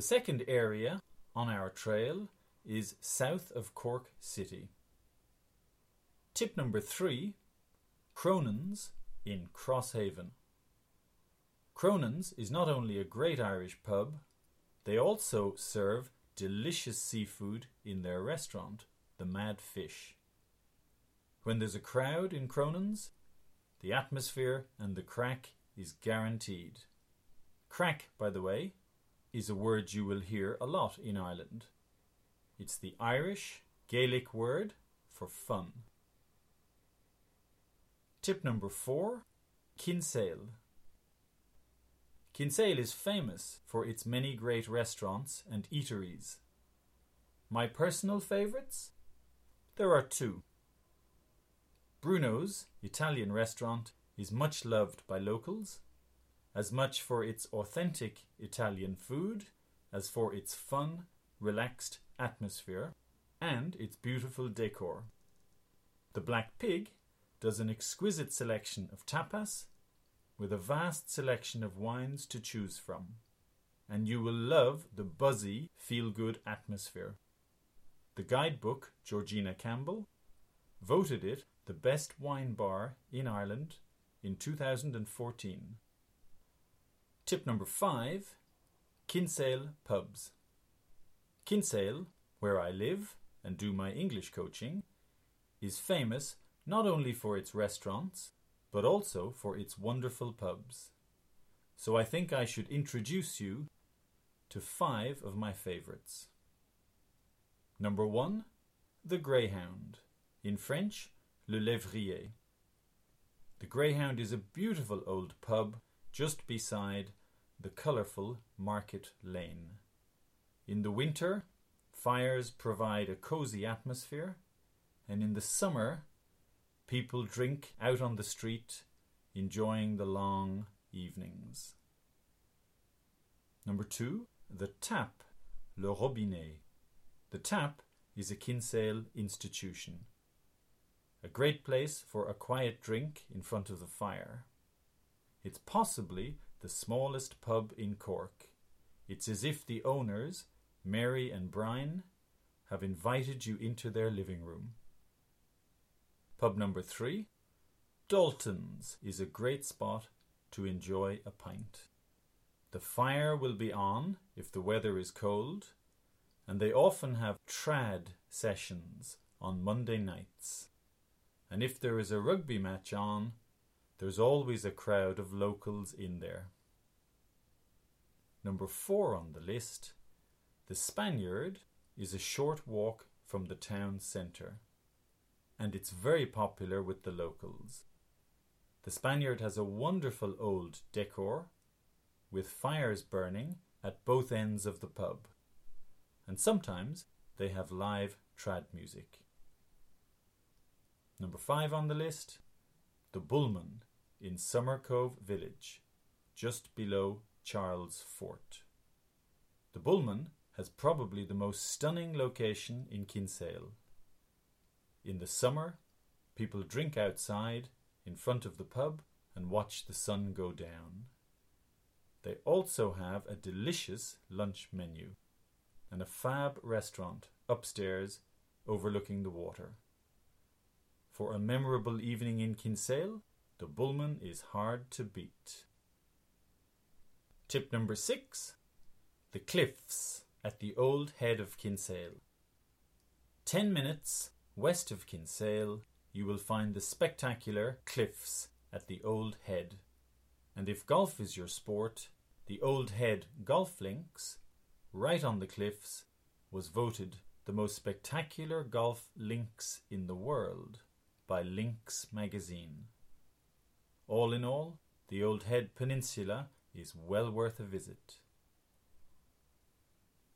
The second area on our trail is south of Cork City. Tip number three Cronin's in Crosshaven. Cronin's is not only a great Irish pub, they also serve delicious seafood in their restaurant, the Mad Fish. When there's a crowd in Cronin's, the atmosphere and the craic is guaranteed. Craic, by the way, is a word you will hear a lot in Ireland. It's the Irish Gaelic word for fun. Tip number four Kinsale. Kinsale is famous for its many great restaurants and eateries. My personal favourites? There are two. Bruno's Italian restaurant is much loved by locals, as much for its authentic Italian food as for its fun, relaxed atmosphere and its beautiful decor. The Black Pig does an exquisite selection of tapas with a vast selection of wines to choose from, and you will love the buzzy, feel good atmosphere. The guidebook, Georgina Campbell, voted it the best wine bar in Ireland in 2014. Tip number five Kinsale pubs. Kinsale, where I live and do my English coaching, is famous not only for its restaurants, but also for its wonderful pubs. So I think I should introduce you to five of my favourites. Number one, the Greyhound. In French, Le Lévrier. The Greyhound is a beautiful old pub just beside the colourful Market Lane. In the winter, fires provide a cosy atmosphere, and in the summer, people drink out on the street, enjoying the long evenings. Number two, the tap, Le Robinet. The tap is a Kinsale institution. A great place for a quiet drink in front of the fire. It's possibly the smallest pub in Cork. It's as if the owners, Mary and Brian, have invited you into their living room. Pub number three, Dalton's, is a great spot to enjoy a pint. The fire will be on if the weather is cold, and they often have trad sessions on Monday nights. And if there is a rugby match on, there's always a crowd of locals in there. Number four on the list, the Spaniard is a short walk from the town centre, and it's very popular with the locals. The Spaniard has a wonderful old decor with fires burning at both ends of the pub, and sometimes they have live trad music. Number five on the list, the Bulman in Summercove Village, just below Charles Fort. The Bulman has probably the most stunning location in Kinsale. In the summer, people drink outside in front of the pub and watch the sun go down. They also have a delicious lunch menu and a fab restaurant upstairs overlooking the water. For a memorable evening in Kinsale, the Bulman is hard to beat. Tip number six The Cliffs at the old head of Kinsale. Ten minutes west of Kinsale, you will find the spectacular cliffs at the old head. And if golf is your sport, the Old Head Golf Links, right on the cliffs, was voted the most spectacular golf links in the world by Links magazine. All in all, the Old Head Peninsula is well worth a visit.